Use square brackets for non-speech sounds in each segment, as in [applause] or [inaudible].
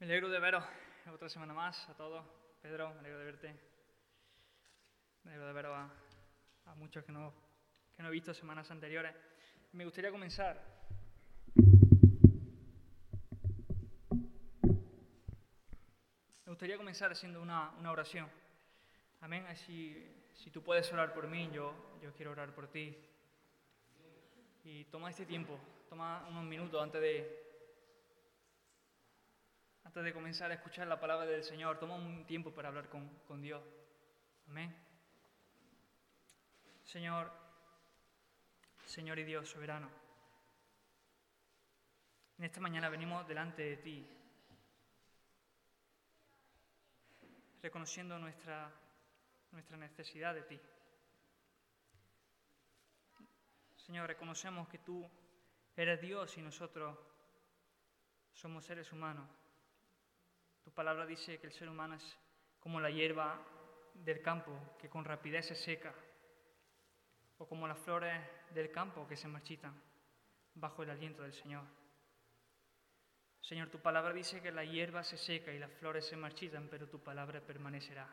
Me alegro de veros otra semana más a todos. Pedro, me alegro de verte. Me alegro de veros a, a muchos que no, que no he visto semanas anteriores. Me gustaría comenzar. Me gustaría comenzar haciendo una, una oración. Amén. Así, si tú puedes orar por mí, yo, yo quiero orar por ti. Y toma este tiempo, toma unos minutos antes de, antes de comenzar a escuchar la palabra del Señor, toma un tiempo para hablar con, con Dios. Amén. Señor, Señor y Dios soberano, en esta mañana venimos delante de ti, reconociendo nuestra, nuestra necesidad de ti. Señor, reconocemos que tú eres Dios y nosotros somos seres humanos. Tu palabra dice que el ser humano es como la hierba del campo que con rapidez se seca, o como las flores del campo que se marchitan bajo el aliento del Señor. Señor, tu palabra dice que la hierba se seca y las flores se marchitan, pero tu palabra permanecerá.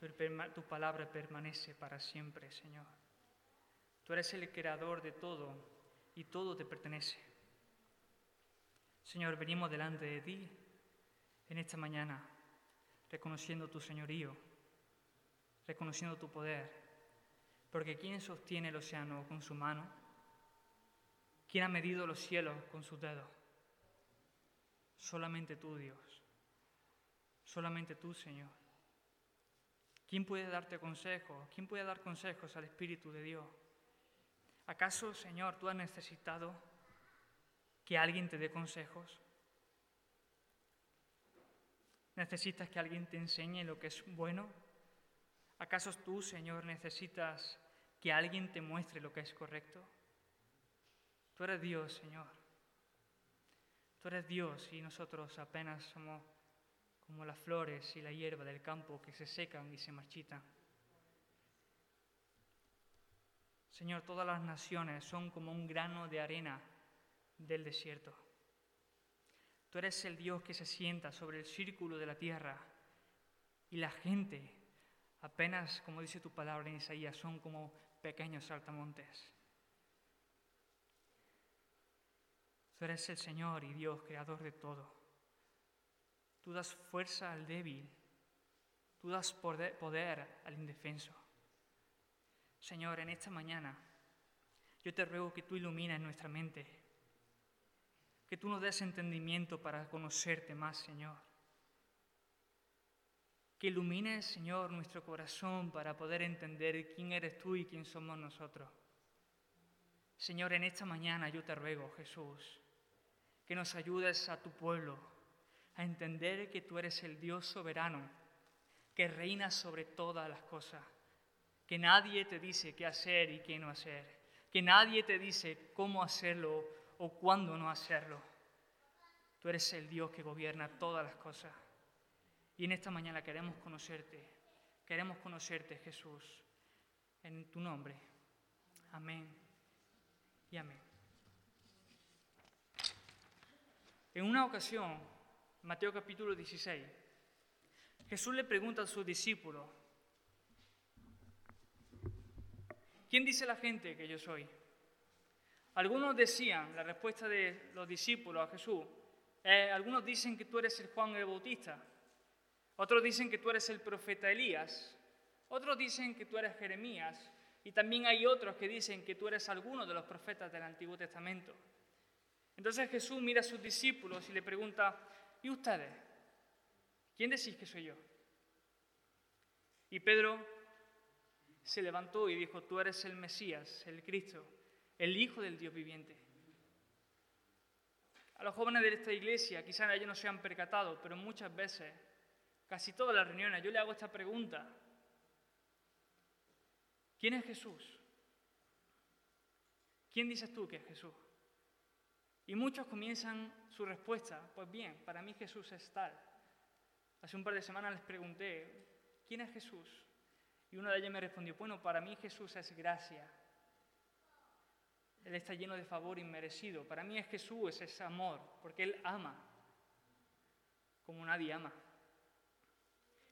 Tu, tu palabra permanece para siempre, Señor. Tú eres el creador de todo y todo te pertenece. Señor, venimos delante de ti en esta mañana, reconociendo tu señorío, reconociendo tu poder, porque ¿quién sostiene el océano con su mano? ¿Quién ha medido los cielos con sus dedos? Solamente tú, Dios. Solamente tú, Señor. ¿Quién puede darte consejos? ¿Quién puede dar consejos al Espíritu de Dios? ¿Acaso, Señor, tú has necesitado que alguien te dé consejos? ¿Necesitas que alguien te enseñe lo que es bueno? ¿Acaso tú, Señor, necesitas que alguien te muestre lo que es correcto? Tú eres Dios, Señor. Tú eres Dios y nosotros apenas somos como las flores y la hierba del campo que se secan y se marchitan. Señor, todas las naciones son como un grano de arena del desierto. Tú eres el Dios que se sienta sobre el círculo de la tierra y la gente, apenas, como dice tu palabra en Isaías, son como pequeños saltamontes. Tú eres el Señor y Dios, creador de todo. Tú das fuerza al débil, tú das poder al indefenso. Señor, en esta mañana yo te ruego que tú ilumines nuestra mente que tú nos des entendimiento para conocerte más, Señor. Que ilumines, Señor, nuestro corazón para poder entender quién eres tú y quién somos nosotros. Señor, en esta mañana yo te ruego, Jesús, que nos ayudes a tu pueblo a entender que tú eres el Dios soberano, que reina sobre todas las cosas, que nadie te dice qué hacer y qué no hacer, que nadie te dice cómo hacerlo o cuándo no hacerlo. Tú eres el Dios que gobierna todas las cosas. Y en esta mañana queremos conocerte. Queremos conocerte, Jesús, en tu nombre. Amén y amén. En una ocasión, Mateo capítulo 16, Jesús le pregunta a sus discípulos, ¿quién dice la gente que yo soy? Algunos decían, la respuesta de los discípulos a Jesús, eh, algunos dicen que tú eres el Juan el Bautista, otros dicen que tú eres el profeta Elías, otros dicen que tú eres Jeremías, y también hay otros que dicen que tú eres alguno de los profetas del Antiguo Testamento. Entonces Jesús mira a sus discípulos y le pregunta, ¿y ustedes? ¿Quién decís que soy yo? Y Pedro se levantó y dijo, tú eres el Mesías, el Cristo, el Hijo del Dios viviente. A los jóvenes de esta iglesia, quizás ellos no se han percatado, pero muchas veces, casi todas las reuniones, yo le hago esta pregunta. ¿Quién es Jesús? ¿Quién dices tú que es Jesús? Y muchos comienzan su respuesta, pues bien, para mí Jesús es tal. Hace un par de semanas les pregunté, ¿quién es Jesús? Y uno de ellos me respondió, bueno, para mí Jesús es gracia. Él está lleno de favor inmerecido. Para mí es Jesús, es ese amor, porque Él ama. como nadie ama.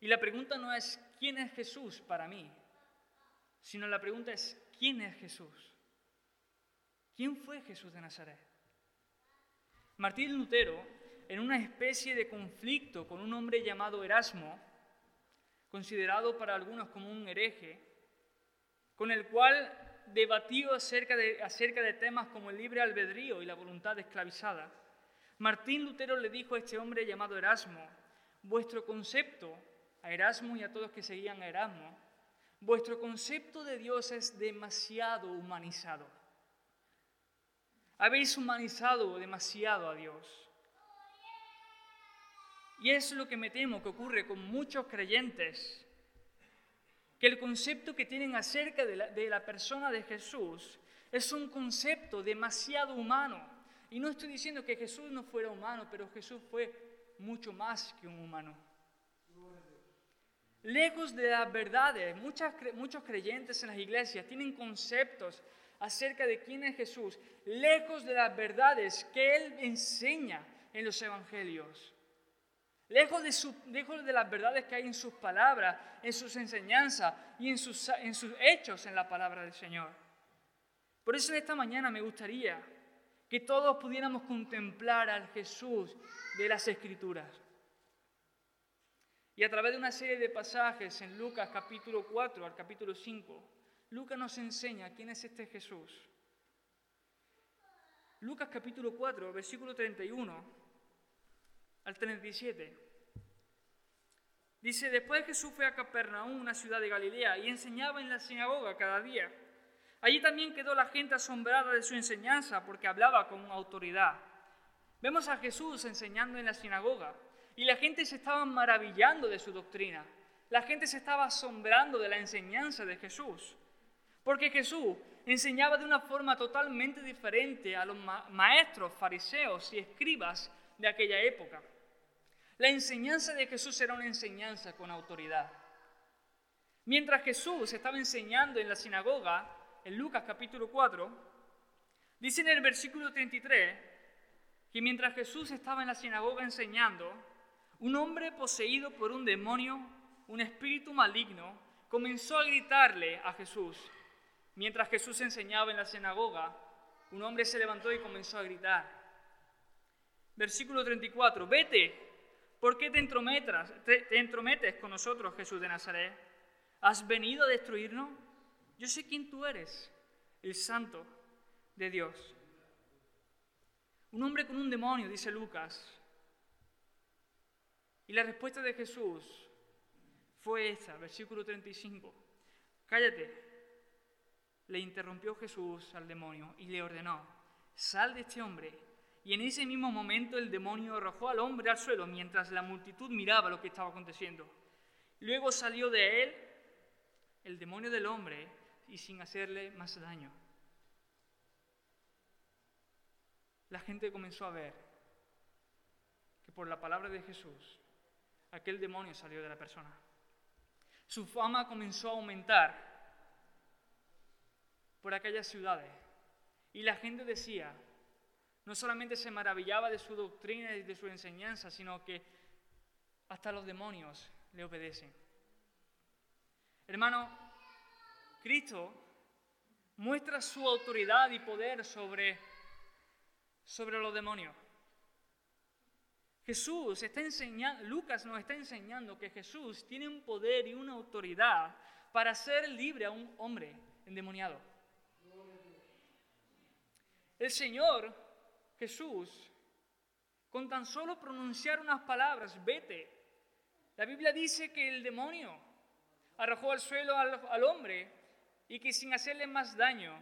Y la pregunta no es quién es Jesús para mí, sino la pregunta es quién es Jesús. ¿Quién fue Jesús de Nazaret? Martín Lutero, en una especie de conflicto con un hombre llamado Erasmo, considerado para algunos como un hereje, con el cual debatió acerca de, acerca de temas como el libre albedrío y la voluntad esclavizada, Martín Lutero le dijo a este hombre llamado Erasmo, vuestro concepto, a Erasmo y a todos que seguían a Erasmo, vuestro concepto de Dios es demasiado humanizado. Habéis humanizado demasiado a Dios. Y es lo que me temo que ocurre con muchos creyentes, que el concepto que tienen acerca de la, de la persona de Jesús es un concepto demasiado humano. Y no estoy diciendo que Jesús no fuera humano, pero Jesús fue mucho más que un humano. Lejos de las verdades, muchos creyentes en las iglesias tienen conceptos acerca de quién es Jesús, lejos de las verdades que Él enseña en los evangelios. Lejos de, las verdades que hay en sus palabras, en sus enseñanzas y en sus, en sus hechos en la palabra del Señor. Por eso en esta mañana me gustaría que todos pudiéramos contemplar al Jesús de las Escrituras. Y a través de una serie de pasajes en Lucas capítulo 4 al capítulo 5, Lucas nos enseña quién es este Jesús. Lucas capítulo 4, versículo 31 al 37. Dice, después Jesús fue a Capernaum, una ciudad de Galilea, y enseñaba en la sinagoga cada día. Allí también quedó la gente asombrada de su enseñanza porque hablaba con autoridad. Vemos a Jesús enseñando en la sinagoga y la gente se estaba maravillando de su doctrina. La gente se estaba asombrando de la enseñanza de Jesús. Porque Jesús enseñaba de una forma totalmente diferente a los maestros, fariseos y escribas de aquella época. La enseñanza de Jesús era una enseñanza con autoridad. Mientras Jesús estaba enseñando en la sinagoga, en Lucas capítulo 4, dice en el versículo 33 que mientras Jesús estaba en la sinagoga enseñando, un hombre poseído por un demonio, un espíritu maligno, comenzó a gritarle a Jesús. Mientras Jesús enseñaba en la sinagoga, un hombre se levantó y comenzó a gritar. Versículo 34, vete, ¿por qué te entrometes, con nosotros, Jesús de Nazaret? ¿Has venido a destruirnos? Yo sé quién tú eres, el santo de Dios. Un hombre con un demonio, dice Lucas, y la respuesta de Jesús fue esta, versículo 35. Cállate. Le interrumpió Jesús al demonio y le ordenó, sal de este hombre. Y en ese mismo momento el demonio arrojó al hombre al suelo mientras la multitud miraba lo que estaba aconteciendo. Luego salió de él el demonio del hombre y sin hacerle más daño. La gente comenzó a ver que por la palabra de Jesús aquel demonio salió de la persona. Su fama comenzó a aumentar por aquellas ciudades. Y la gente decía, no solamente se maravillaba de su doctrina y de su enseñanza, sino que hasta los demonios le obedecen. Hermano, Cristo muestra su autoridad y poder sobre, sobre los demonios. Jesús está enseñando, Lucas nos está enseñando que Jesús tiene un poder y una autoridad para hacer libre a un hombre endemoniado. El Señor Jesús, con tan solo pronunciar unas palabras, vete. La Biblia dice que el demonio arrojó al suelo al, hombre y que sin hacerle más daño,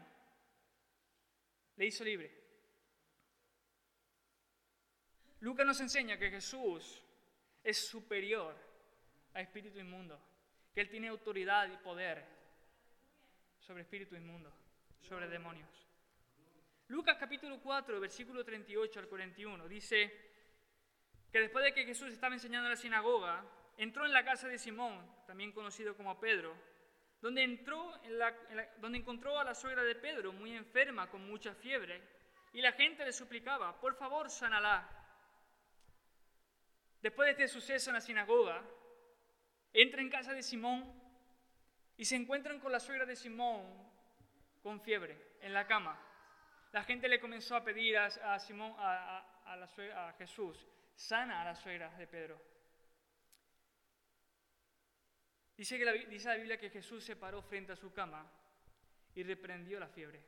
le hizo libre. Lucas nos enseña que Jesús es superior a espíritu inmundo, que Él tiene autoridad y poder sobre espíritu inmundo, sobre demonios. Lucas capítulo 4, versículo 38 al 41 dice que después de que Jesús estaba enseñando en la sinagoga, entró en la casa de Simón, también conocido como Pedro, donde, entró donde encontró a la suegra de Pedro muy enferma con mucha fiebre, y la gente le suplicaba, por favor, sánala. después de este suceso en la sinagoga, entra en casa de Simón y se encuentran con la suegra de Simón con fiebre en la cama. La gente le comenzó a pedir a, Simón, a, la a Jesús, sana a la suegra de Pedro. Dice, que la, dice la Biblia que Jesús se paró frente a su cama y reprendió la fiebre.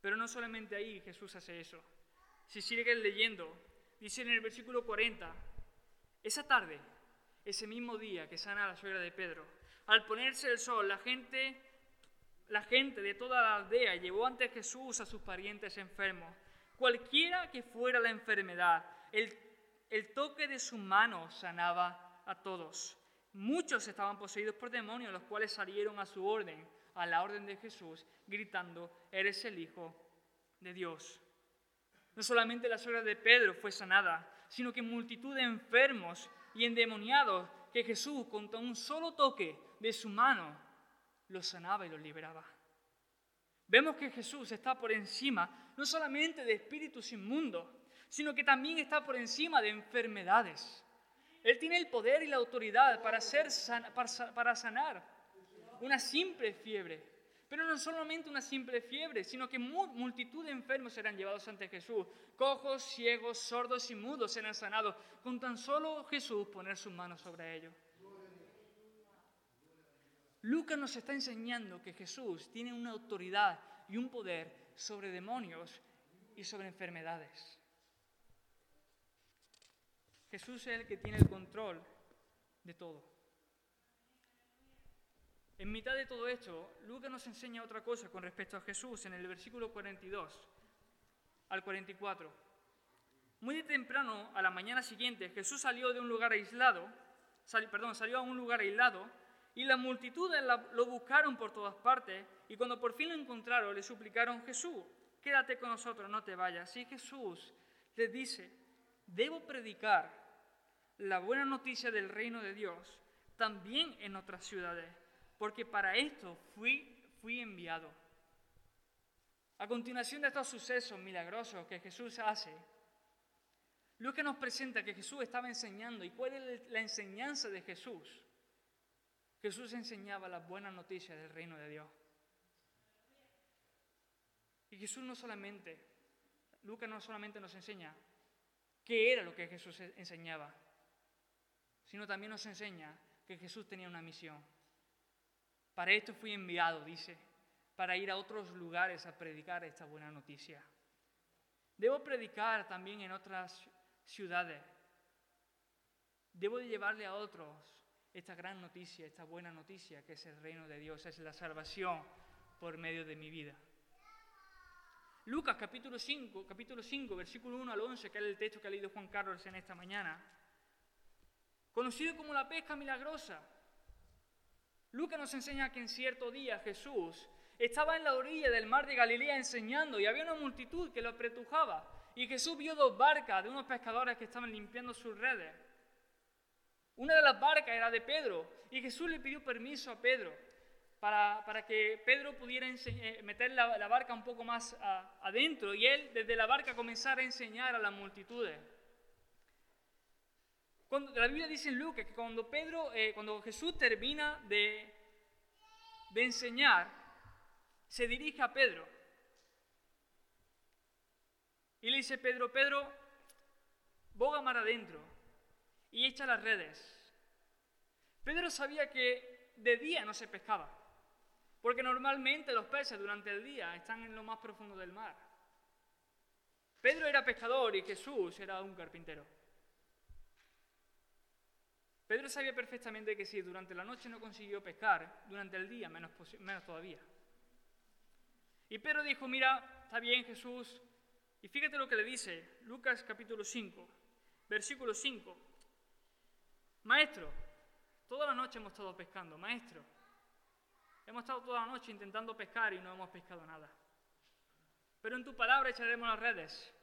Pero no solamente ahí Jesús hace eso. Si sigue leyendo, dice en el versículo 40, esa tarde, ese mismo día que sana a la suegra de Pedro, al ponerse el sol, la gente, la gente de toda la aldea llevó ante Jesús a sus parientes enfermos. Cualquiera que fuera la enfermedad, el, toque de su mano sanaba a todos. Muchos estaban poseídos por demonios, los cuales salieron a su orden, a la orden de Jesús, gritando, eres el Hijo de Dios. No solamente la suegra de Pedro fue sanada, sino que multitud de enfermos y endemoniados que Jesús, con un solo toque de su mano, los sanaba y los liberaba. Vemos que Jesús está por encima no solamente de espíritus inmundos, sino que también está por encima de enfermedades. Él tiene el poder y la autoridad para, hacer para sanar una simple fiebre. Pero no solamente una simple fiebre, sino que multitud de enfermos serán llevados ante Jesús. Cojos, ciegos, sordos y mudos serán sanados con tan solo Jesús poner sus manos sobre ellos. Lucas nos está enseñando que Jesús tiene una autoridad y un poder sobre demonios y sobre enfermedades. Jesús es el que tiene el control de todo. En mitad de todo esto, Lucas nos enseña otra cosa con respecto a Jesús en el versículo 42 al 44. Muy de temprano, a la mañana siguiente, Jesús salió de un lugar aislado, perdón, salió a un lugar aislado y la multitud lo buscaron por todas partes y cuando por fin lo encontraron le suplicaron, Jesús, quédate con nosotros, no te vayas. Y Jesús les dice, debo predicar la buena noticia del reino de Dios también en otras ciudades porque para esto fui, fui enviado. A continuación de estos sucesos milagrosos que Jesús hace, Lucas nos presenta que Jesús estaba enseñando y cuál es la enseñanza de Jesús. Jesús enseñaba las buenas noticias del reino de Dios. Y Jesús no solamente, Lucas no solamente nos enseña qué era lo que Jesús enseñaba, sino también nos enseña que Jesús tenía una misión. Para esto fui enviado, dice, para ir a otros lugares a predicar esta buena noticia. Debo predicar también en otras ciudades. Debo de llevarle a otros esta gran noticia, esta buena noticia que es el reino de Dios, es la salvación por medio de mi vida. Lucas capítulo 5, capítulo 5, versículo 1 al 11, que es el texto que ha leído Juan Carlos en esta mañana, conocido como la pesca milagrosa. Lucas nos enseña que en cierto día Jesús estaba en la orilla del mar de Galilea enseñando y había una multitud que lo apretujaba. Y Jesús vio dos barcas de unos pescadores que estaban limpiando sus redes. Una de las barcas era de Pedro y Jesús le pidió permiso a Pedro para, que Pedro pudiera eh, meter la, barca un poco más adentro y él desde la barca comenzara a enseñar a las multitudes. Cuando, la Biblia dice en Lucas que cuando, Pedro, eh, cuando Jesús termina de, de enseñar, se dirige a Pedro. Y le dice, Pedro, Pedro, boga mar adentro y echa las redes. Pedro sabía que de día no se pescaba, porque normalmente los peces durante el día están en lo más profundo del mar. Pedro era pescador y Jesús era un carpintero. Pedro sabía perfectamente que si durante la noche no consiguió pescar, durante el día menos, menos todavía. Y Pedro dijo, mira, está bien Jesús. Y fíjate lo que le dice Lucas capítulo 5, versículo 5. Maestro, toda la noche hemos estado pescando, maestro. Hemos estado toda la noche intentando pescar y no hemos pescado nada. Pero en tu palabra echaremos las redes.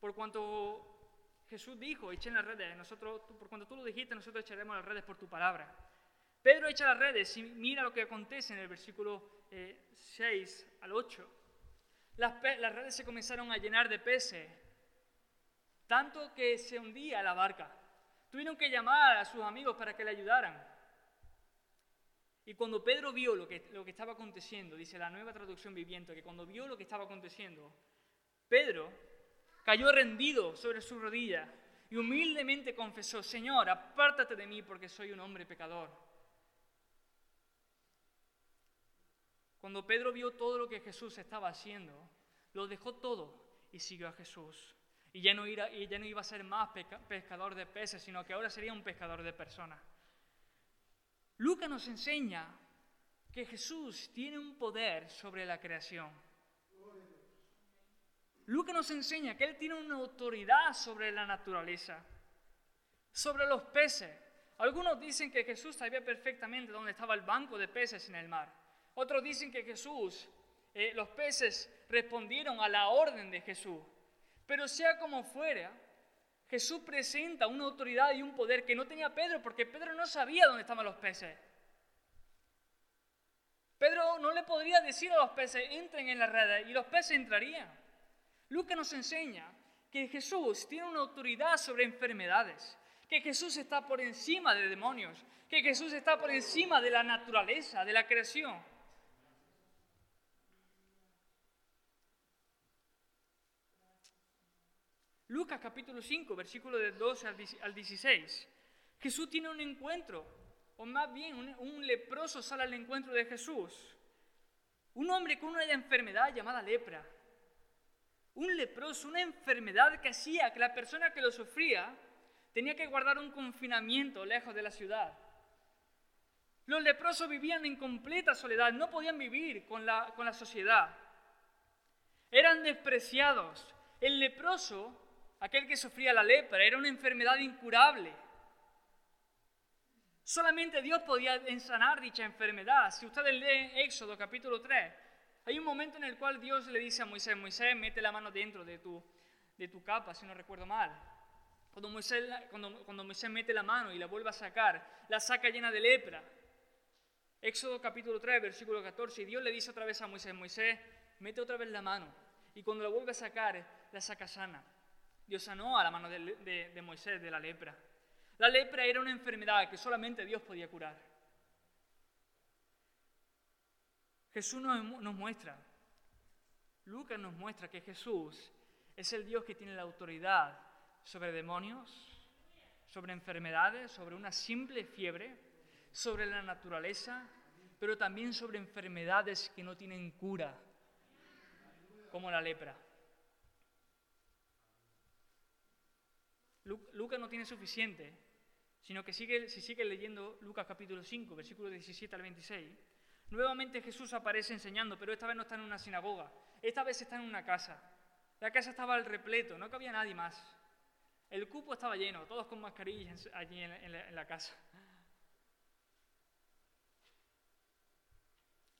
Por cuanto Jesús dijo, echen las redes, nosotros, por cuando tú lo dijiste, nosotros echaremos las redes por tu palabra. Pedro echa las redes y mira lo que acontece en el versículo 6 eh, al 8. Las, las redes se comenzaron a llenar de peces, tanto que se hundía la barca. Tuvieron que llamar a sus amigos para que le ayudaran. Y cuando Pedro vio lo que, lo que estaba aconteciendo, dice la nueva traducción viviente, que cuando vio lo que estaba aconteciendo, Pedro cayó rendido sobre su rodilla y humildemente confesó, Señor, apártate de mí porque soy un hombre pecador. Cuando Pedro vio todo lo que Jesús estaba haciendo, lo dejó todo y siguió a Jesús. Y ya no, y ya no iba a ser más pescador de peces, sino que ahora sería un pescador de personas. Lucas nos enseña que Jesús tiene un poder sobre la creación. Lucas nos enseña que Él tiene una autoridad sobre la naturaleza, sobre los peces. Algunos dicen que Jesús sabía perfectamente dónde estaba el banco de peces en el mar. Otros dicen que Jesús, eh, los peces respondieron a la orden de Jesús. Pero sea como fuera, Jesús presenta una autoridad y un poder que no tenía Pedro, porque Pedro no sabía dónde estaban los peces. Pedro no le podría decir a los peces, entren en la red, y los peces entrarían. Lucas nos enseña que Jesús tiene una autoridad sobre enfermedades, que Jesús está por encima de demonios, que Jesús está por encima de la naturaleza, de la creación. Lucas capítulo 5, versículo de 12 al 16. Jesús tiene un encuentro, o más bien un, un leproso sale al encuentro de Jesús. Un hombre con una enfermedad llamada lepra. Un leproso, una enfermedad que hacía que la persona que lo sufría tenía que guardar un confinamiento lejos de la ciudad. Los leprosos vivían en completa soledad, no podían vivir con la, con la sociedad. Eran despreciados. El leproso aquel que sufría la lepra, era una enfermedad incurable. Solamente Dios podía ensanar dicha enfermedad. Si ustedes leen Éxodo capítulo 3, hay un momento en el cual Dios le dice a Moisés, Moisés, mete la mano dentro de tu, de tu capa, si no recuerdo mal. Cuando Moisés, cuando, cuando Moisés mete la mano y la vuelve a sacar, la saca llena de lepra. Éxodo capítulo 3, versículo 14, y Dios le dice otra vez a Moisés, Moisés, mete otra vez la mano, y cuando la vuelve a sacar, la saca sana. Dios sanó a la mano de, Moisés de la lepra. La lepra era una enfermedad que solamente Dios podía curar. Jesús nos, nos, muestra, Lucas nos muestra que Jesús es el Dios que tiene la autoridad sobre demonios, sobre enfermedades, sobre una simple fiebre, sobre la naturaleza, pero también sobre enfermedades que no tienen cura, como la lepra. Lucas no tiene suficiente, sino que sigue, si sigue leyendo Lucas capítulo 5, versículo 17 al 26, nuevamente Jesús aparece enseñando, pero esta vez no está en una sinagoga, esta vez está en una casa. La casa estaba al repleto, no cabía nadie más. El cupo estaba lleno, todos con mascarillas allí en la casa.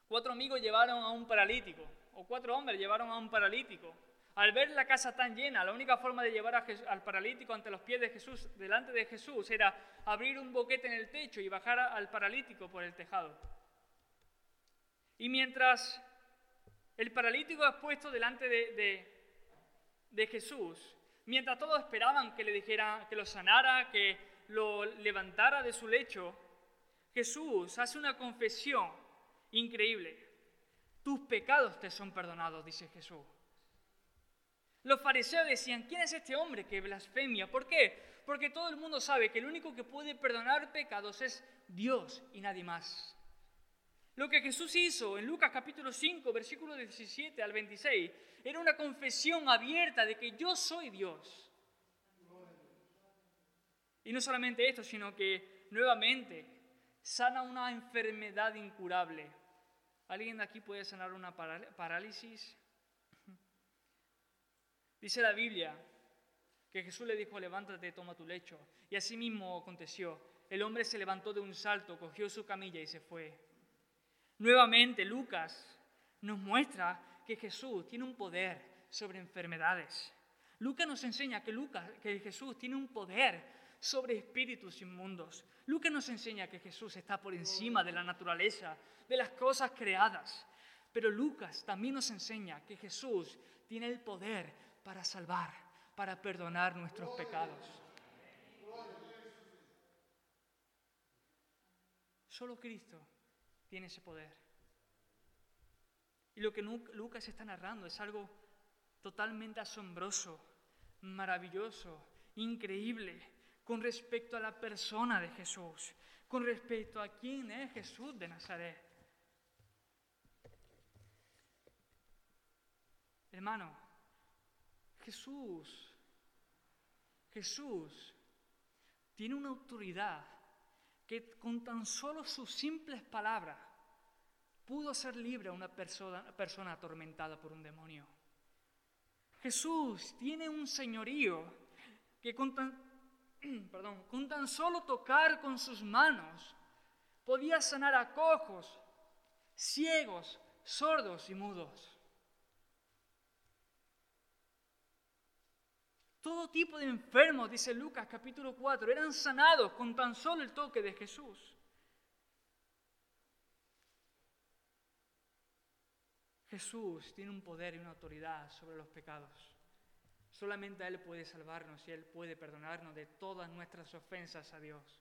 Cuatro amigos llevaron a un paralítico, o cuatro hombres llevaron a un paralítico. Al ver la casa tan llena, la única forma de llevar al paralítico ante los pies de Jesús, delante de Jesús, era abrir un boquete en el techo y bajar al paralítico por el tejado. Y mientras el paralítico es puesto delante de, Jesús, mientras todos esperaban que le dijera, que lo sanara, que lo levantara de su lecho, Jesús hace una confesión increíble. Tus pecados te son perdonados, dice Jesús. Los fariseos decían, ¿quién es este hombre que blasfemia? ¿Por qué? Porque todo el mundo sabe que el único que puede perdonar pecados es Dios y nadie más. Lo que Jesús hizo en Lucas capítulo 5, versículo 17 al 26, era una confesión abierta de que yo soy Dios. Y no solamente esto, sino que nuevamente sana una enfermedad incurable. ¿Alguien de aquí puede sanar una parálisis? Dice la Biblia que Jesús le dijo, levántate, toma tu lecho. Y así mismo aconteció. El hombre se levantó de un salto, cogió su camilla y se fue. Nuevamente Lucas nos muestra que Jesús tiene un poder sobre enfermedades. Lucas nos enseña que, Lucas, que Jesús tiene un poder sobre espíritus inmundos. Lucas nos enseña que Jesús está por encima de la naturaleza, de las cosas creadas. Pero Lucas también nos enseña que Jesús tiene el poder para salvar, para perdonar nuestros pecados. Solo Cristo tiene ese poder. Y lo que Lucas está narrando es algo totalmente asombroso, maravilloso, increíble con respecto a la persona de Jesús, con respecto a quién es Jesús de Nazaret. Hermano, Jesús, Jesús tiene una autoridad que con tan solo sus simples palabras pudo ser libre a una persona, persona atormentada por un demonio. Jesús tiene un señorío que con tan, [clears throat] perdón, con tan solo tocar con sus manos podía sanar a cojos, ciegos, sordos y mudos. Todo tipo de enfermos, dice Lucas capítulo 4, eran sanados con tan solo el toque de Jesús. Jesús tiene un poder y una autoridad sobre los pecados. Solamente Él puede salvarnos y Él puede perdonarnos de todas nuestras ofensas a Dios.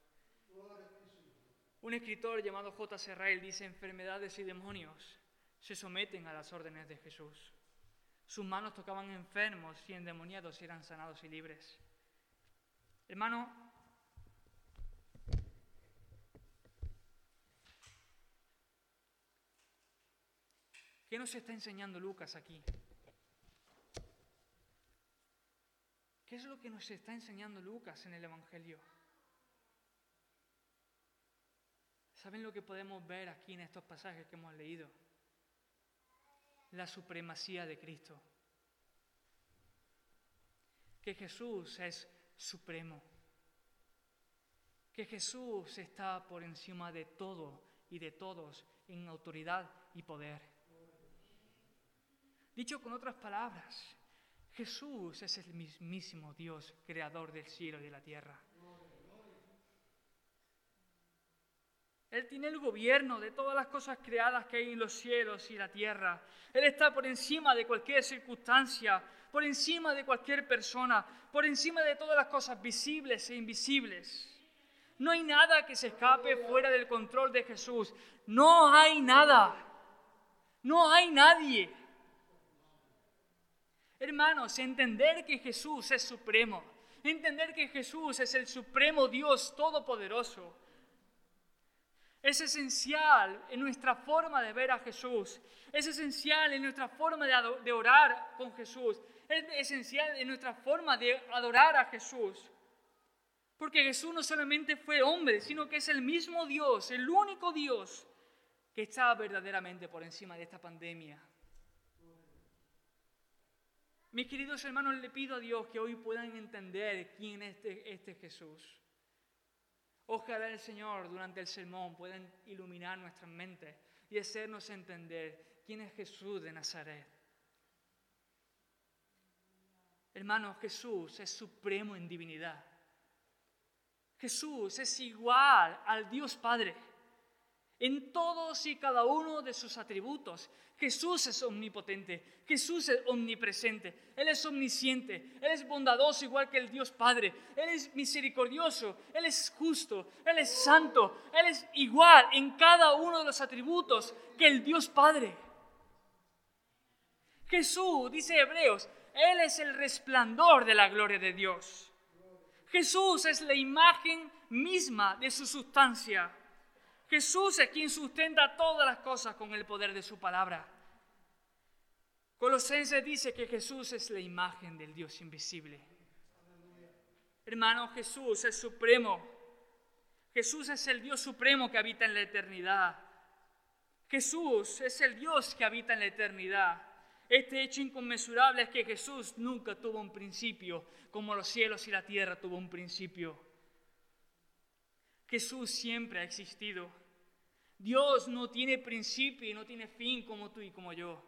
Un escritor llamado J. Serrail dice, enfermedades y demonios se someten a las órdenes de Jesús. Sus manos tocaban enfermos y endemoniados y eran sanados y libres. Hermano, ¿qué nos está enseñando Lucas aquí? ¿Qué es lo que nos está enseñando Lucas en el Evangelio? ¿Saben lo que podemos ver aquí en estos pasajes que hemos leído? La supremacía de Cristo. Que Jesús es supremo. Que Jesús está por encima de todo y de todos en autoridad y poder. Dicho con otras palabras, Jesús es el mismísimo Dios, creador del cielo y de la tierra. Él tiene el gobierno de todas las cosas creadas que hay en los cielos y la tierra. Él está por encima de cualquier circunstancia, por encima de cualquier persona, por encima de todas las cosas visibles e invisibles. No hay nada que se escape fuera del control de Jesús. No hay nada. No hay nadie. Hermanos, entender que Jesús es supremo, entender que Jesús es el supremo Dios todopoderoso, es esencial en nuestra forma de ver a Jesús. Es esencial en nuestra forma de, orar con Jesús. Es esencial en nuestra forma de adorar a Jesús. Porque Jesús no solamente fue hombre, sino que es el mismo Dios, el único Dios que está verdaderamente por encima de esta pandemia. Mis queridos hermanos, le pido a Dios que hoy puedan entender quién es este, este Jesús. Ojalá el Señor durante el sermón pueda iluminar nuestras mentes y hacernos entender quién es Jesús de Nazaret. Hermanos, Jesús es supremo en divinidad. Jesús es igual al Dios Padre en todos y cada uno de sus atributos. Jesús es omnipotente, Jesús es omnipresente, Él es omnisciente, Él es bondadoso igual que el Dios Padre, Él es misericordioso, Él es justo, Él es santo, Él es igual en cada uno de los atributos que el Dios Padre. Jesús, dice Hebreos, Él es el resplandor de la gloria de Dios. Jesús es la imagen misma de su sustancia. Jesús es quien sustenta todas las cosas con el poder de su palabra. Colosenses dice que Jesús es la imagen del Dios invisible. Hermano, Jesús es supremo. Jesús es el Dios supremo que habita en la eternidad. Jesús es el Dios que habita en la eternidad. Este hecho inconmensurable es que Jesús nunca tuvo un principio, como los cielos y la tierra tuvo un principio. Jesús siempre ha existido. Dios no tiene principio y no tiene fin como tú y como yo.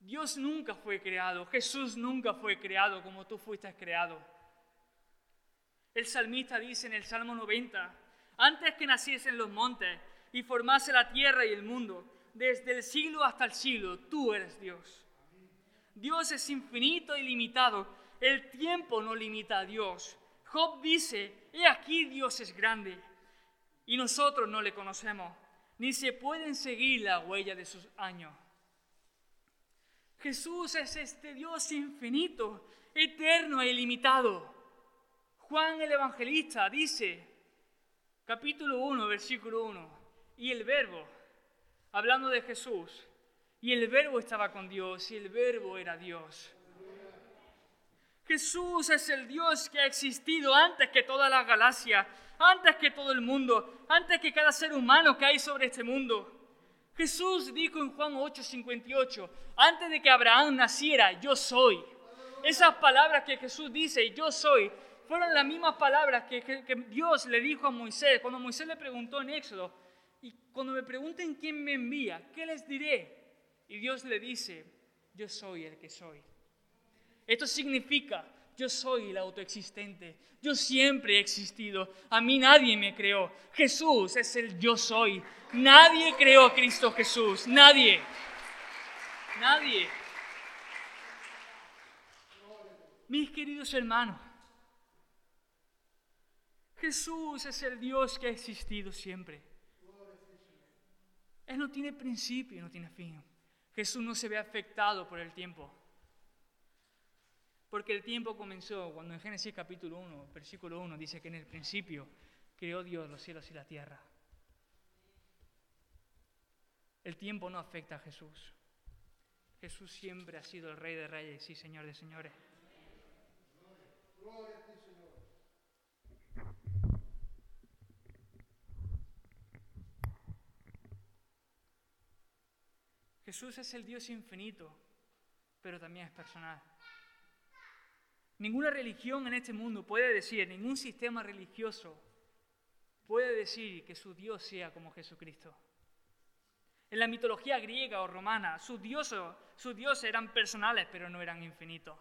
Dios nunca fue creado, Jesús nunca fue creado como tú fuiste creado. El salmista dice en el Salmo 90, antes que naciesen los montes y formase la tierra y el mundo, desde el siglo hasta el siglo, tú eres Dios. Dios es infinito y limitado El tiempo no limita a Dios. Job dice, he aquí Dios es grande y nosotros no le conocemos, ni se pueden seguir la huella de sus años. Jesús es este Dios infinito, eterno e ilimitado. Juan el Evangelista dice, capítulo 1, versículo 1, y el verbo, hablando de Jesús, y el verbo estaba con Dios, y el verbo era Dios. Jesús es el Dios que ha existido antes que toda la galaxia, antes que todo el mundo, antes que cada ser humano que hay sobre este mundo. Jesús dijo en Juan 8:58, antes de que Abraham naciera, yo soy. Esas palabras que Jesús dice, yo soy, fueron las mismas palabras que, que, Dios le dijo a Moisés cuando Moisés le preguntó en Éxodo, y cuando me pregunten quién me envía, ¿qué les diré? Y Dios le dice, yo soy el que soy. Esto significa, yo soy el autoexistente, yo siempre he existido, a mí nadie me creó, Jesús es el yo soy, nadie creó a Cristo Jesús, nadie, nadie. Mis queridos hermanos, Jesús es el Dios que ha existido siempre. Él no tiene principio, no tiene fin. Jesús no se ve afectado por el tiempo. Porque el tiempo comenzó cuando en Génesis capítulo 1, versículo 1 dice que en el principio creó Dios los cielos y la tierra. El tiempo no afecta a Jesús. Jesús siempre ha sido el Rey de Reyes y Señor de Señores. Jesús es el Dios infinito, pero también es personal. Ninguna religión en este mundo puede decir, ningún sistema religioso puede decir que su Dios sea como Jesucristo. En la mitología griega o romana, sus dioses, eran personales, pero no eran infinitos.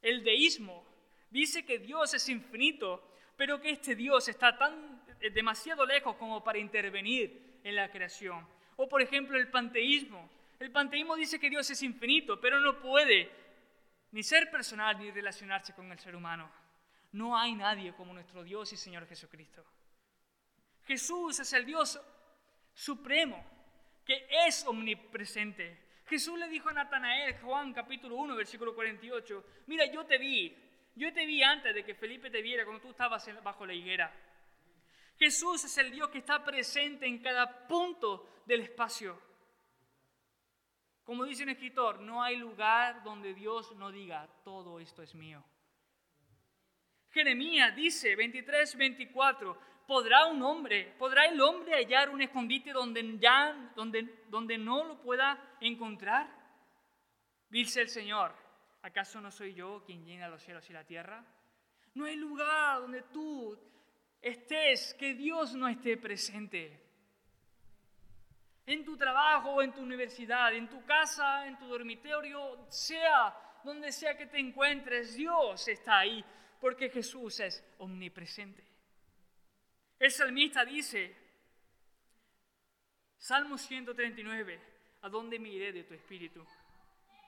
El deísmo dice que Dios es infinito, pero que este Dios está tan eh, demasiado lejos como para intervenir en la creación. O por ejemplo el panteísmo. El panteísmo dice que Dios es infinito, pero no puede ni ser personal ni relacionarse con el ser humano. No hay nadie como nuestro Dios y Señor Jesucristo. Jesús es el Dios supremo, que es omnipresente. Jesús le dijo a Natanael, Juan capítulo 1, versículo 48, mira, yo te vi, yo te vi antes de que Felipe te viera cuando tú estabas bajo la higuera. Jesús es el Dios que está presente en cada punto del espacio. Como dice un escritor, no hay lugar donde Dios no diga, todo esto es mío. Jeremías dice, 23, 24, ¿podrá un hombre, podrá el hombre hallar un escondite donde, ya, donde, donde no lo pueda encontrar? Dice el Señor, ¿acaso no soy yo quien llena los cielos y la tierra? No hay lugar donde tú estés, que Dios no esté presente en tu trabajo en tu universidad, en tu casa, en tu dormitorio, sea donde sea que te encuentres, Dios está ahí porque Jesús es omnipresente. El salmista dice, Salmo 139, ¿a dónde me iré de tu espíritu?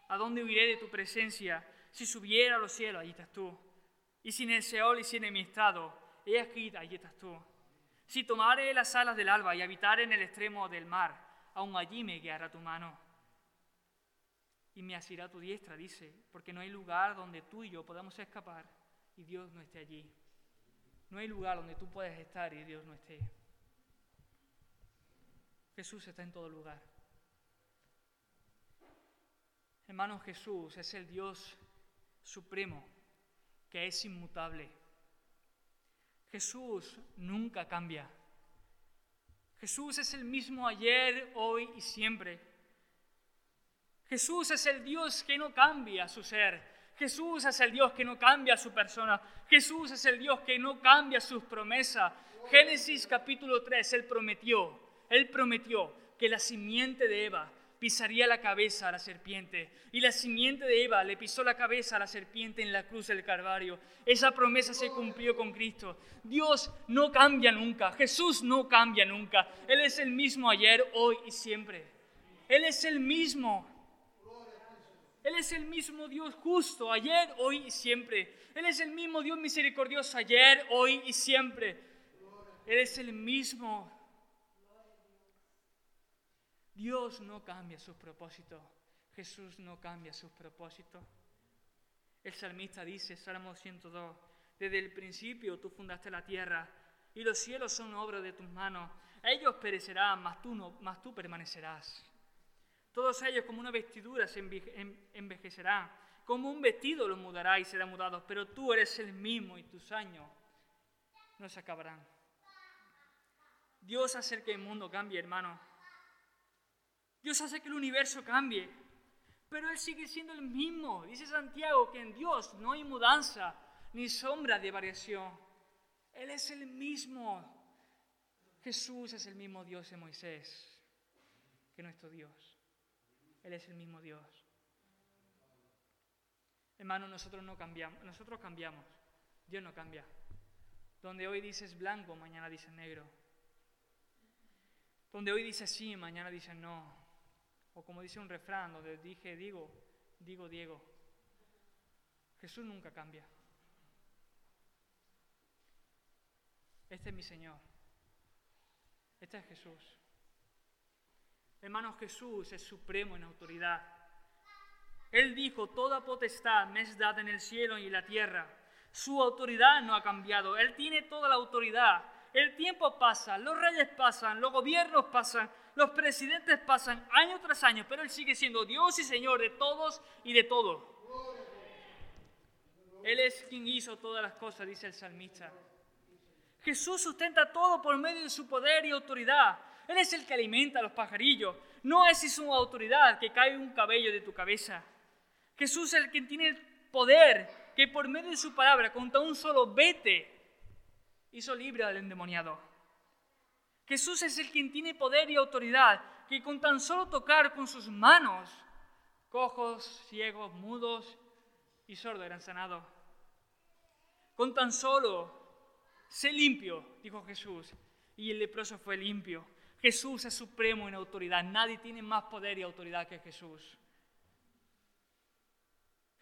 ¿A dónde huiré de tu presencia? Si subiera a los cielos, allí estás tú. Y si en el Seol hiciera mi estado, he aquí, allí estás tú. Si tomare las alas del alba y habitar en el extremo del mar, aún allí me guiará tu mano. Y me asirá tu diestra, dice, porque no hay lugar donde tú y yo podamos escapar y Dios no esté allí. No hay lugar donde tú puedas estar y Dios no esté. Jesús está en todo lugar. Hermano, Jesús es el Dios supremo, que es inmutable. Jesús nunca cambia. Jesús es el mismo ayer, hoy y siempre. Jesús es el Dios que no cambia su ser. Jesús es el Dios que no cambia su persona. Jesús es el Dios que no cambia sus promesas. Génesis capítulo 3, Él prometió, Él prometió que la simiente de Eva pisaría la cabeza a la serpiente. Y la simiente de Eva le pisó la cabeza a la serpiente en la cruz del Calvario. Esa promesa se cumplió con Cristo. Dios no cambia nunca. Jesús no cambia nunca. Él es el mismo ayer, hoy y siempre. Él es el mismo. Él es el mismo Dios justo, ayer, hoy y siempre. Él es el mismo Dios misericordioso, ayer, hoy y siempre. Él es el mismo. Dios no cambia sus propósitos. Jesús no cambia sus propósitos. El salmista dice, Salmo 102, desde el principio tú fundaste la tierra y los cielos son obra de tus manos. Ellos perecerán, mas tú, no, mas tú permanecerás. Todos ellos como una vestidura se envejecerán, como un vestido los mudará y serán mudados, pero tú eres el mismo y tus años no se acabarán. Dios hace que el mundo cambie, hermano. Dios hace que el universo cambie, pero Él sigue siendo el mismo. Dice Santiago que en Dios no hay mudanza ni sombra de variación. Él es el mismo. Jesús es el mismo Dios de Moisés que nuestro Dios. Él es el mismo Dios. Hermano, nosotros no cambiamos, nosotros cambiamos. Dios no cambia. Donde hoy dices blanco, mañana dices negro. Donde hoy dices sí, mañana dices no. O como dice un refrán, donde dije digo, digo Diego. Jesús nunca cambia. Este es mi Señor. Este es Jesús. Hermanos, Jesús es supremo en autoridad. Él dijo, toda potestad me es dada en el cielo y en la tierra. Su autoridad no ha cambiado. Él tiene toda la autoridad. El tiempo pasa, los reyes pasan, los gobiernos pasan, los presidentes pasan año tras año, pero Él sigue siendo Dios y Señor de todos y de todo. Él es quien hizo todas las cosas, dice el salmista. Jesús sustenta todo por medio de su poder y autoridad. Él es el que alimenta a los pajarillos. No es su autoridad que cae un cabello de tu cabeza. Jesús es el que tiene el poder que por medio de su palabra, con tan un solo vete, hizo libre al endemoniado. Jesús es el quien tiene poder y autoridad que con tan solo tocar con sus manos, cojos, ciegos, mudos y sordos eran sanados. Con tan solo, sé limpio, dijo Jesús, y el leproso fue limpio. Jesús es supremo en autoridad. Nadie tiene más poder y autoridad que Jesús.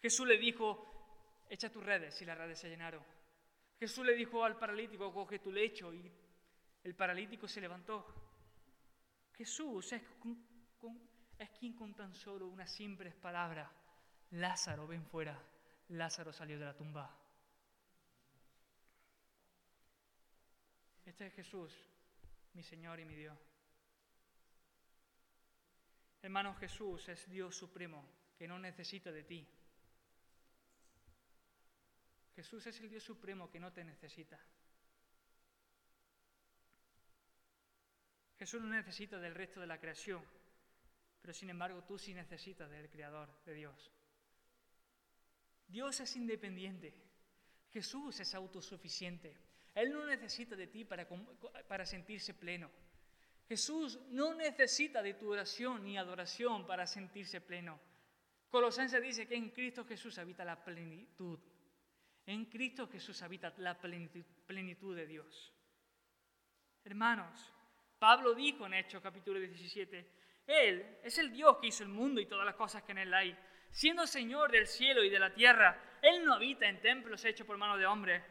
Jesús le dijo, echa tus redes y las redes se llenaron. Jesús le dijo al paralítico, coge tu lecho y el paralítico se levantó. Jesús es, quien con tan solo unas simples palabras, Lázaro, ven fuera, Lázaro salió de la tumba. Este es Jesús, mi Señor y mi Dios. Hermano Jesús es Dios supremo, que no necesita de ti. Jesús es el Dios supremo que no te necesita. Jesús no necesita del resto de la creación, pero sin embargo tú sí necesitas del Creador, de Dios. Dios es independiente. Jesús es autosuficiente. Él no necesita de ti para, para sentirse pleno. Jesús no necesita de tu oración ni adoración para sentirse pleno. Colosenses dice que en Cristo Jesús habita la plenitud. En Cristo Jesús habita la plenitud, de Dios. Hermanos, Pablo dijo en Hechos capítulo 17, Él es el Dios que hizo el mundo y todas las cosas que en él hay. Siendo Señor del cielo y de la tierra, Él no habita en templos hechos por mano de hombres,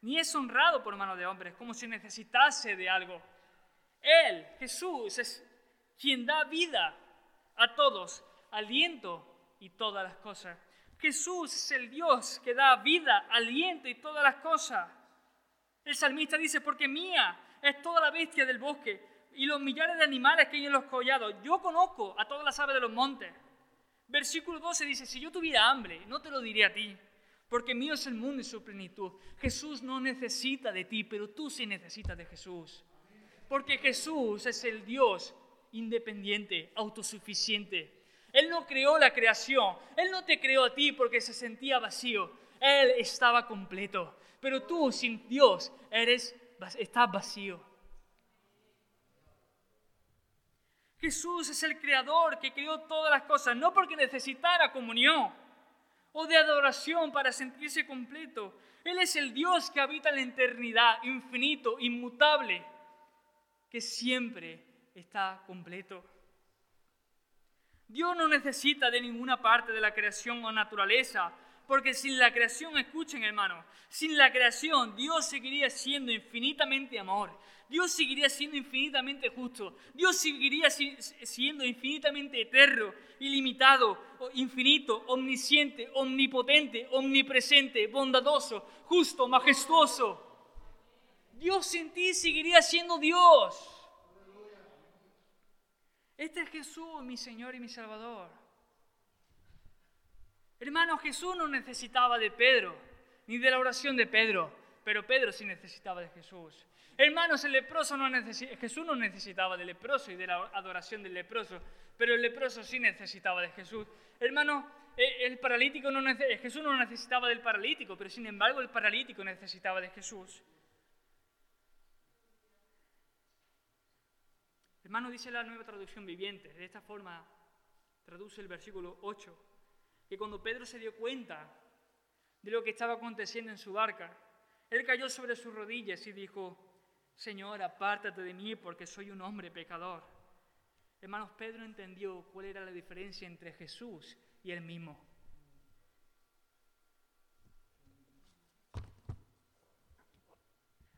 ni es honrado por mano de hombres, como si necesitase de algo él, Jesús, es quien da vida a todos, aliento y todas las cosas. Jesús es el Dios que da vida, aliento y todas las cosas. El salmista dice, porque mía es toda la bestia del bosque y los millares de animales que hay en los collados. Yo conozco a todas las aves de los montes. Versículo 12 dice, si yo tuviera hambre, no te lo diría a ti, porque mío es el mundo y su plenitud. Jesús no necesita de ti, pero tú sí necesitas de Jesús. Porque Jesús es el Dios independiente, autosuficiente. Él no creó la creación, Él no te creó a ti porque se sentía vacío, Él estaba completo. Pero tú sin Dios eres, estás vacío. Jesús es el creador que creó todas las cosas, no porque necesitara comunión o de adoración para sentirse completo. Él es el Dios que habita en la eternidad, infinito, inmutable que siempre está completo. Dios no necesita de ninguna parte de la creación o naturaleza, porque sin la creación, escuchen hermano, sin la creación Dios seguiría siendo infinitamente amor, Dios seguiría siendo infinitamente justo, Dios seguiría siendo infinitamente eterno, ilimitado, infinito, omnisciente, omnipotente, omnipresente, bondadoso, justo, majestuoso. Dios sin ti seguiría siendo Dios. Este es Jesús, mi Señor y mi Salvador. Hermano, Jesús no necesitaba de Pedro, ni de la oración de Pedro, pero Pedro sí necesitaba de Jesús. Hermanos, el leproso no Jesús no necesitaba del leproso y de la adoración del leproso, pero el leproso sí necesitaba de Jesús. Hermano, e, el paralítico no Jesús no necesitaba del paralítico, pero sin embargo el paralítico necesitaba de Jesús. Hermano, dice la nueva traducción viviente, de esta forma traduce el versículo 8, que cuando Pedro se dio cuenta de lo que estaba aconteciendo en su barca, él cayó sobre sus rodillas y dijo, Señor, apártate de mí porque soy un hombre pecador. Hermanos, Pedro entendió cuál era la diferencia entre Jesús y él mismo.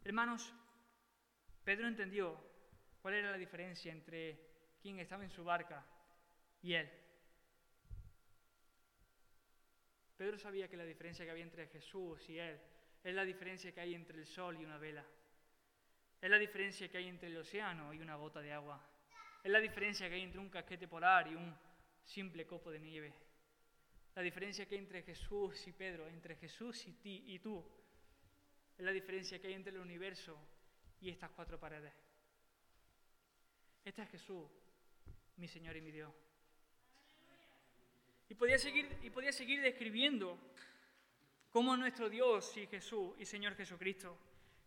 Hermanos, Pedro entendió ¿Cuál era la diferencia entre quien estaba en su barca y él? Pedro sabía que la diferencia que había entre Jesús y él es la diferencia que hay entre el sol y una vela. Es la diferencia que hay entre el océano y una gota de agua. Es la diferencia que hay entre un casquete polar y un simple copo de nieve. La diferencia que hay entre Jesús y Pedro, entre Jesús y ti y tú, es la diferencia que hay entre el universo y estas cuatro paredes. Este es Jesús, mi Señor y mi Dios. Y podía seguir, y podía seguir describiendo cómo nuestro Dios y Jesús y Señor Jesucristo,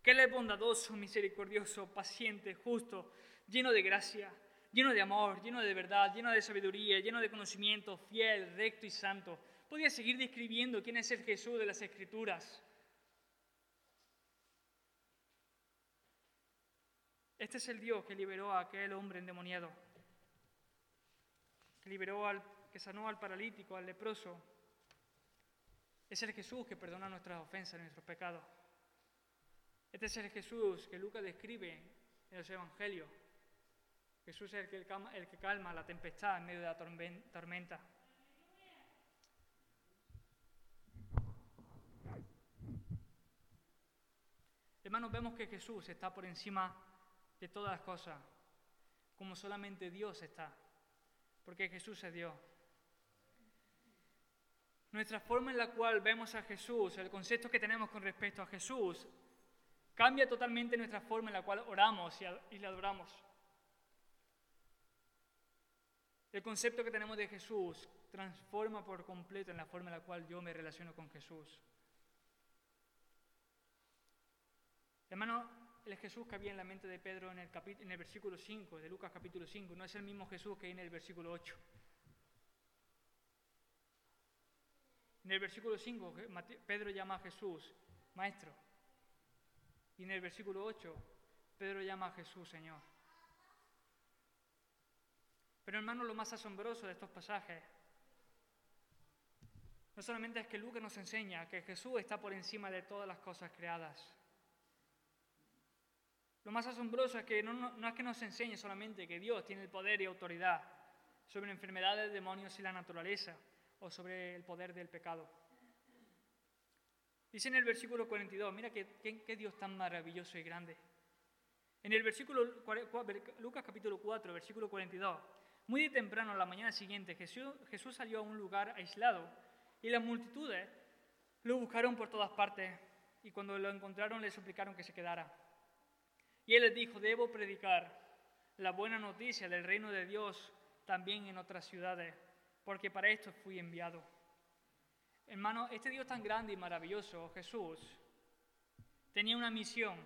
que Él es bondadoso, misericordioso, paciente, justo, lleno de gracia, lleno de amor, lleno de verdad, lleno de sabiduría, lleno de conocimiento, fiel, recto y santo. Podía seguir describiendo quién es el Jesús de las Escrituras. Este es el Dios que liberó a aquel hombre endemoniado, que liberó al, que sanó al paralítico, al leproso. Es el Jesús que perdona nuestras ofensas, nuestros pecados. Este es el Jesús que Lucas describe en los Evangelios. Jesús es el que, el que calma la tempestad en medio de la tormenta. Hermanos, vemos que Jesús está por encima de todas las cosas, como solamente Dios está, porque Jesús es Dios. Nuestra forma en la cual vemos a Jesús, el concepto que tenemos con respecto a Jesús, cambia totalmente nuestra forma en la cual oramos y le adoramos. El concepto que tenemos de Jesús transforma por completo en la forma en la cual yo me relaciono con Jesús. Hermano, el Jesús que había en la mente de Pedro en el, en el versículo 5, de Lucas capítulo 5, no es el mismo Jesús que hay en el versículo 8. En el versículo 5, Pedro llama a Jesús Maestro. Y en el versículo 8, Pedro llama a Jesús Señor. Pero hermano, lo más asombroso de estos pasajes no solamente es que Lucas nos enseña que Jesús está por encima de todas las cosas creadas, lo más asombroso es que no, es que nos enseñe solamente que Dios tiene el poder y autoridad sobre enfermedades, demonios y la naturaleza, o sobre el poder del pecado. Dice en el versículo 42, mira qué, Dios tan maravilloso y grande. En el versículo, Lucas capítulo 4, versículo 42, muy de temprano, a la mañana siguiente, Jesús, Jesús salió a un lugar aislado y las multitudes lo buscaron por todas partes y cuando lo encontraron le suplicaron que se quedara. Y él les dijo, debo predicar la buena noticia del reino de Dios también en otras ciudades, porque para esto fui enviado. Hermano, este Dios tan grande y maravilloso, Jesús, tenía una misión.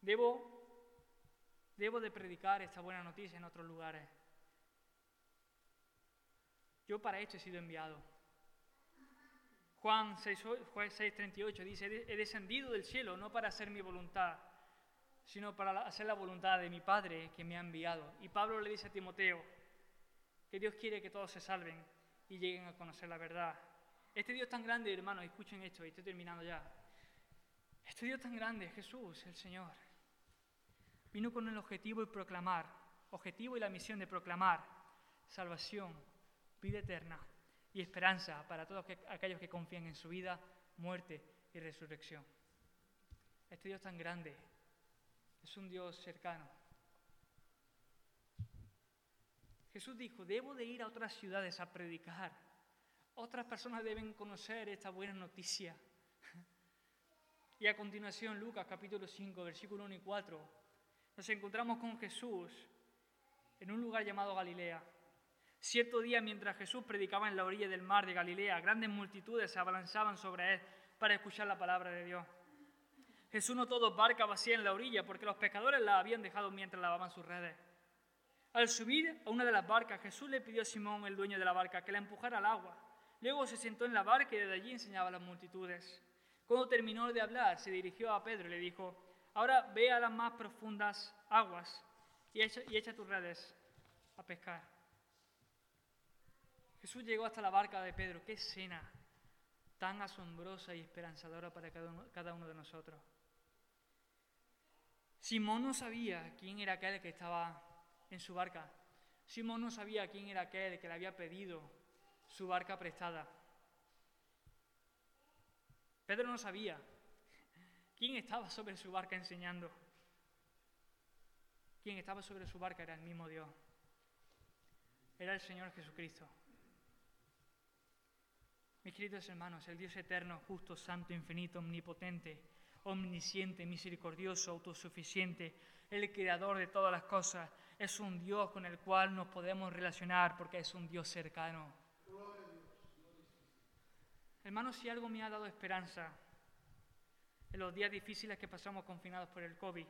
Debo, debo de predicar esta buena noticia en otros lugares. Yo para esto he sido enviado. Juan 6.38 dice, he descendido del cielo no para hacer mi voluntad, sino para hacer la voluntad de mi Padre que me ha enviado. Y Pablo le dice a Timoteo, que Dios quiere que todos se salven y lleguen a conocer la verdad. Este Dios tan grande, hermanos, escuchen esto y estoy terminando ya. Este Dios tan grande, Jesús, el Señor, vino con el objetivo de proclamar, objetivo y la misión de proclamar salvación, vida eterna y esperanza para todos aquellos que confían en su vida, muerte y resurrección. Este Dios tan grande es un Dios cercano. Jesús dijo, debo de ir a otras ciudades a predicar. Otras personas deben conocer esta buena noticia. [laughs] Y a continuación, Lucas capítulo 5, versículo 1 y 4, nos encontramos con Jesús en un lugar llamado Galilea. Cierto día, mientras Jesús predicaba en la orilla del mar de Galilea, grandes multitudes se abalanzaban sobre él para escuchar la palabra de Dios. Jesús notó dos barcas vacías en la orilla porque los pescadores las habían dejado mientras lavaban sus redes. Al subir a una de las barcas, Jesús le pidió a Simón, el dueño de la barca, que la empujara al agua. Luego se sentó en la barca y desde allí enseñaba a las multitudes. Cuando terminó de hablar, se dirigió a Pedro y le dijo, ahora ve a las más profundas aguas y echa, tus redes a pescar. Jesús llegó hasta la barca de Pedro. Qué escena tan asombrosa y esperanzadora para cada uno de nosotros. Simón no sabía quién era aquel que estaba en su barca. Simón no sabía quién era aquel que le había pedido su barca prestada. Pedro no sabía quién estaba sobre su barca enseñando. Quien estaba sobre su barca era el mismo Dios. Era el Señor Jesucristo. Mis queridos hermanos, el Dios eterno, justo, santo, infinito, omnipotente, omnisciente, misericordioso, autosuficiente, el creador de todas las cosas, es un Dios con el cual nos podemos relacionar porque es un Dios cercano. Hermanos, si algo me ha dado esperanza en los días difíciles que pasamos confinados por el COVID,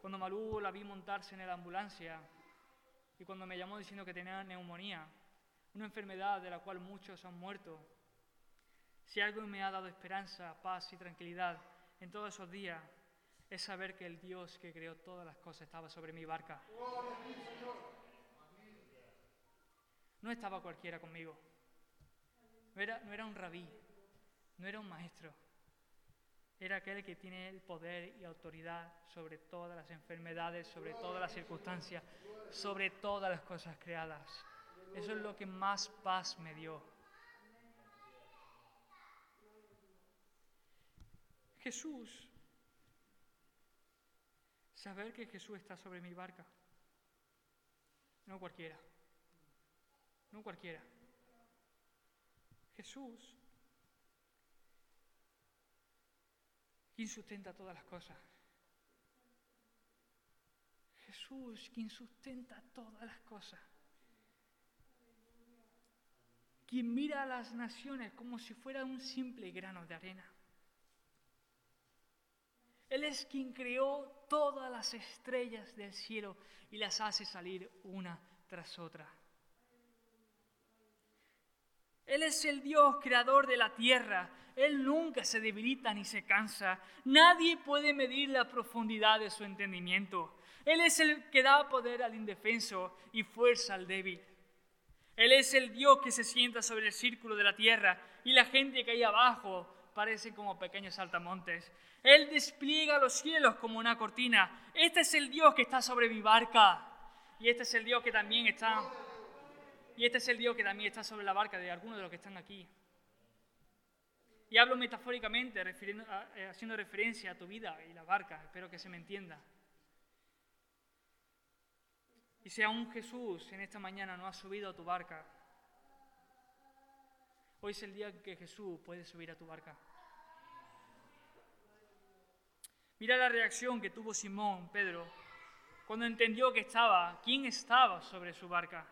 cuando Malú la vi montarse en la ambulancia y cuando me llamó diciendo que tenía neumonía, una enfermedad de la cual muchos han muerto, si algo me ha dado esperanza, paz y tranquilidad en todos esos días, es saber que el Dios que creó todas las cosas estaba sobre mi barca. No estaba cualquiera conmigo. No era, no era un rabí, no era un maestro. Era aquel que tiene el poder y autoridad sobre todas las enfermedades, sobre todas las circunstancias, sobre todas las cosas creadas. Eso es lo que más paz me dio. Jesús Saber que Jesús está sobre mi barca. No cualquiera. No cualquiera. Jesús, quien sustenta todas las cosas. Jesús, quien sustenta todas las cosas. Quien mira a las naciones como si fuera un simple grano de arena. Él es quien creó todas las estrellas del cielo y las hace salir una tras otra. Él es el Dios creador de la tierra. Él nunca se debilita ni se cansa. Nadie puede medir la profundidad de su entendimiento. Él es el que da poder al indefenso y fuerza al débil. Él es el Dios que se sienta sobre el círculo de la tierra y la gente que hay abajo parece como pequeños saltamontes. Él despliega los cielos como una cortina. Este es el Dios que está sobre mi barca. Y este es el Dios que también está. Y este es el Dios que también está sobre la barca de algunos de los que están aquí. Y hablo metafóricamente, eh, haciendo referencia a tu vida y la barca. Espero que se me entienda. Y si aún Jesús en esta mañana no ha subido a tu barca, hoy es el día que Jesús puede subir a tu barca. Mira la reacción que tuvo Simón, Pedro, cuando entendió que estaba, quién estaba sobre su barca.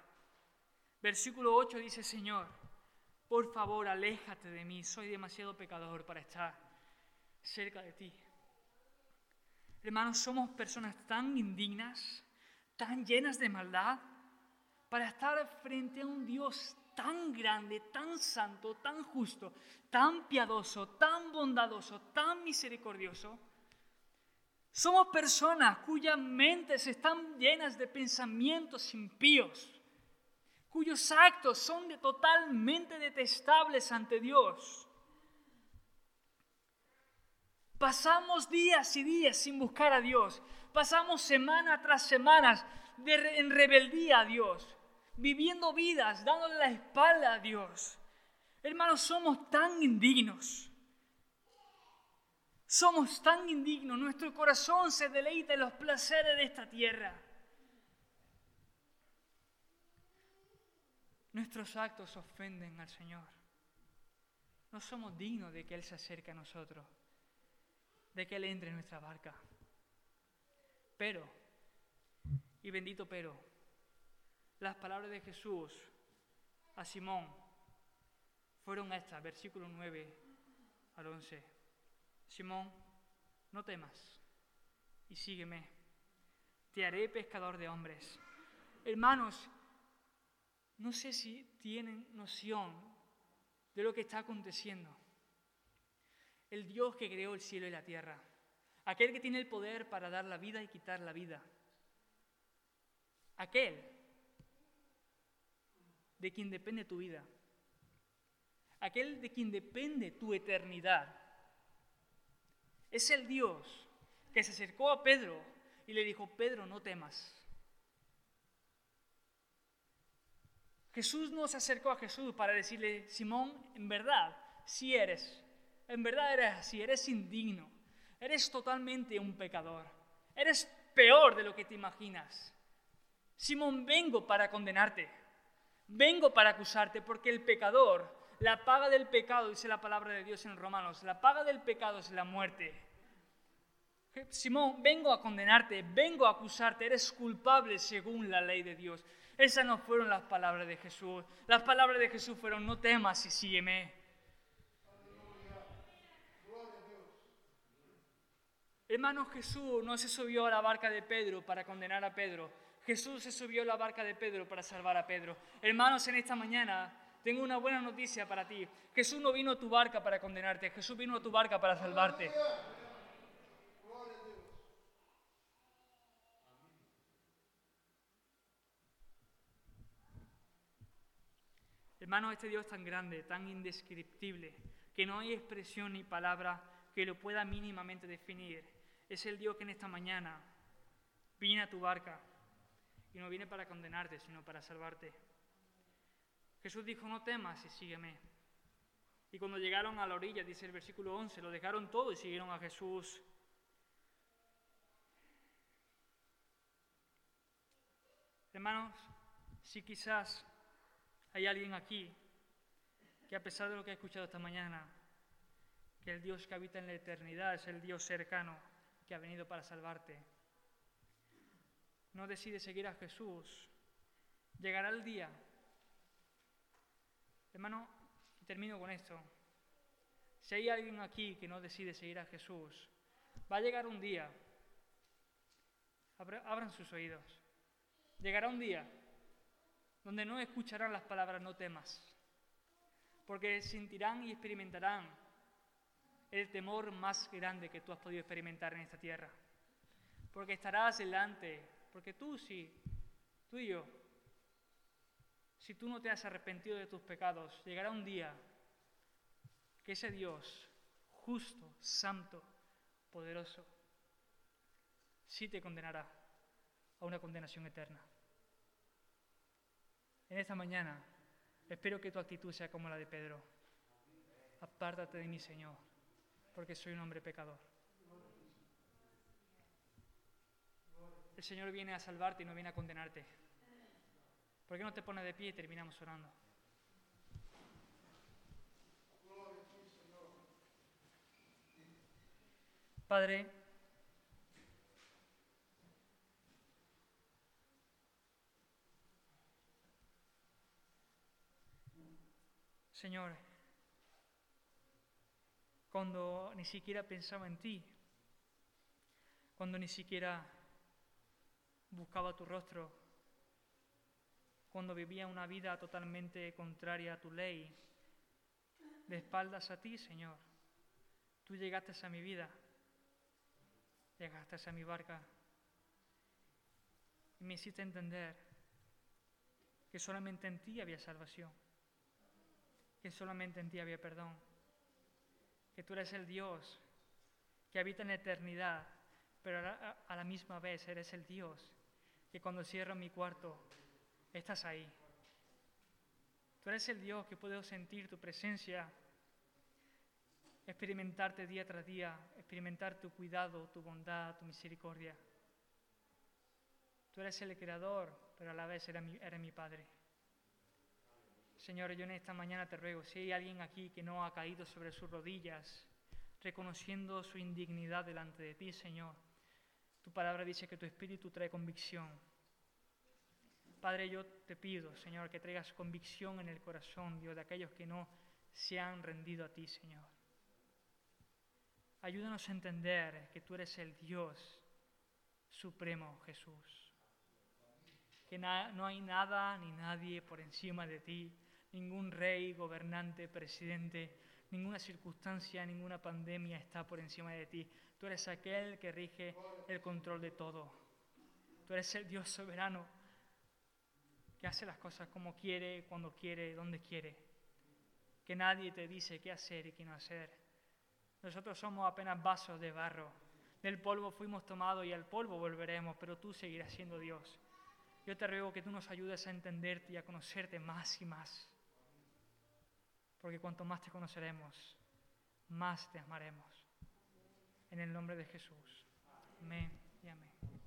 Versículo 8 dice, Señor, por favor, aléjate de mí, soy demasiado pecador para estar cerca de ti. Hermanos, somos personas tan indignas, tan llenas de maldad, para estar frente a un Dios tan grande, tan santo, tan justo, tan piadoso, tan bondadoso, tan misericordioso somos personas cuyas mentes están llenas de pensamientos impíos. cuyos actos son totalmente detestables ante Dios. Pasamos días y días sin buscar a Dios. Pasamos semana tras semana en rebeldía a Dios, viviendo vidas, dándole la espalda a Dios. Hermanos, somos tan indignos. Somos tan indignos. Nuestro corazón se deleita en los placeres de esta tierra. Nuestros actos ofenden al Señor. No somos dignos de que Él se acerque a nosotros de que Él entre en nuestra barca. Pero, y bendito pero, las palabras de Jesús a Simón fueron estas, versículo 9 al 11. Simón, no temas y sígueme. Te haré pescador de hombres. Hermanos, no sé si tienen noción de lo que está aconteciendo el Dios que creó el cielo y la tierra, aquel que tiene el poder para dar la vida y quitar la vida, aquel de quien depende tu vida, aquel de quien depende tu eternidad. Es el Dios que se acercó a Pedro y le dijo, Pedro, no temas. Jesús no se acercó a Jesús para decirle, Simón, en verdad, si eres en verdad eres así, eres indigno, eres totalmente un pecador, eres peor de lo que te imaginas. Simón, vengo para condenarte, vengo para acusarte, porque el pecador, la paga del pecado, dice la palabra de Dios en Romanos, la paga del pecado es la muerte. Simón, vengo a condenarte, vengo a acusarte, eres culpable según la ley de Dios. Esas no fueron las palabras de Jesús. Las palabras de Jesús fueron, no temas y sígueme. Hermano, Jesús no se subió a la barca de Pedro para condenar a Pedro. Jesús se subió a la barca de Pedro para salvar a Pedro. Hermanos, en esta mañana tengo una buena noticia para ti. Jesús no vino a tu barca para condenarte, Jesús vino a tu barca para salvarte. Hermanos, este Dios tan grande, tan indescriptible, que no hay expresión ni palabra que lo pueda mínimamente definir es el Dios que en esta mañana viene a tu barca y no viene para condenarte, sino para salvarte. Jesús dijo, no temas y sígueme. Y cuando llegaron a la orilla, dice el versículo 11, lo dejaron todo y siguieron a Jesús. Hermanos, si quizás hay alguien aquí que a pesar de lo que ha escuchado esta mañana, que el Dios que habita en la eternidad es el Dios cercano, que ha venido para salvarte, no decide seguir a Jesús, llegará el día. Hermano, termino con esto. Si hay alguien aquí que no decide seguir a Jesús, va a llegar un día, abran sus oídos, llegará un día donde no escucharán las palabras no temas, porque sentirán y experimentarán el temor más grande que tú has podido experimentar en esta tierra. Porque estarás delante, porque tú sí, tú y yo, si tú no te has arrepentido de tus pecados, llegará un día que ese Dios justo, santo, poderoso, sí te condenará a una condenación eterna. En esta mañana espero que tu actitud sea como la de Pedro. Apártate de mí, Señor porque soy un hombre pecador. El Señor viene a salvarte y no viene a condenarte. ¿Por qué no te pones de pie y terminamos orando? Padre, Señor, cuando ni siquiera pensaba en ti, cuando ni siquiera buscaba tu rostro, cuando vivía una vida totalmente contraria a tu ley, de espaldas a ti, Señor. Tú llegaste a mi vida, llegaste a mi barca y me hiciste entender que solamente en ti había salvación, que solamente en ti había perdón, que tú eres el Dios que habita en la eternidad, pero a la misma vez eres el Dios que cuando cierro mi cuarto, estás ahí. Tú eres el Dios que puedo sentir tu presencia, experimentarte día tras día, experimentar tu cuidado, tu bondad, tu misericordia. Tú eres el creador, pero a la vez eres mi, Padre. Señor, yo en esta mañana te ruego, si hay alguien aquí que no ha caído sobre sus rodillas, reconociendo su indignidad delante de ti, Señor, tu palabra dice que tu espíritu trae convicción. Padre, yo te pido, Señor, que traigas convicción en el corazón, Dios, de aquellos que no se han rendido a ti, Señor. Ayúdanos a entender que tú eres el Dios supremo, Jesús. Que no hay nada ni nadie por encima de ti, ningún rey, gobernante, presidente, ninguna circunstancia, ninguna pandemia está por encima de ti. Tú eres aquel que rige el control de todo. Tú eres el Dios soberano que hace las cosas como quiere, cuando quiere, donde quiere. Que nadie te dice qué hacer y qué no hacer. Nosotros somos apenas vasos de barro. Del polvo fuimos tomados y al polvo volveremos, pero tú seguirás siendo Dios. Yo te ruego que tú nos ayudes a entenderte y a conocerte más y más. Porque cuanto más te conoceremos, más te amaremos. En el nombre de Jesús. Amén y amén.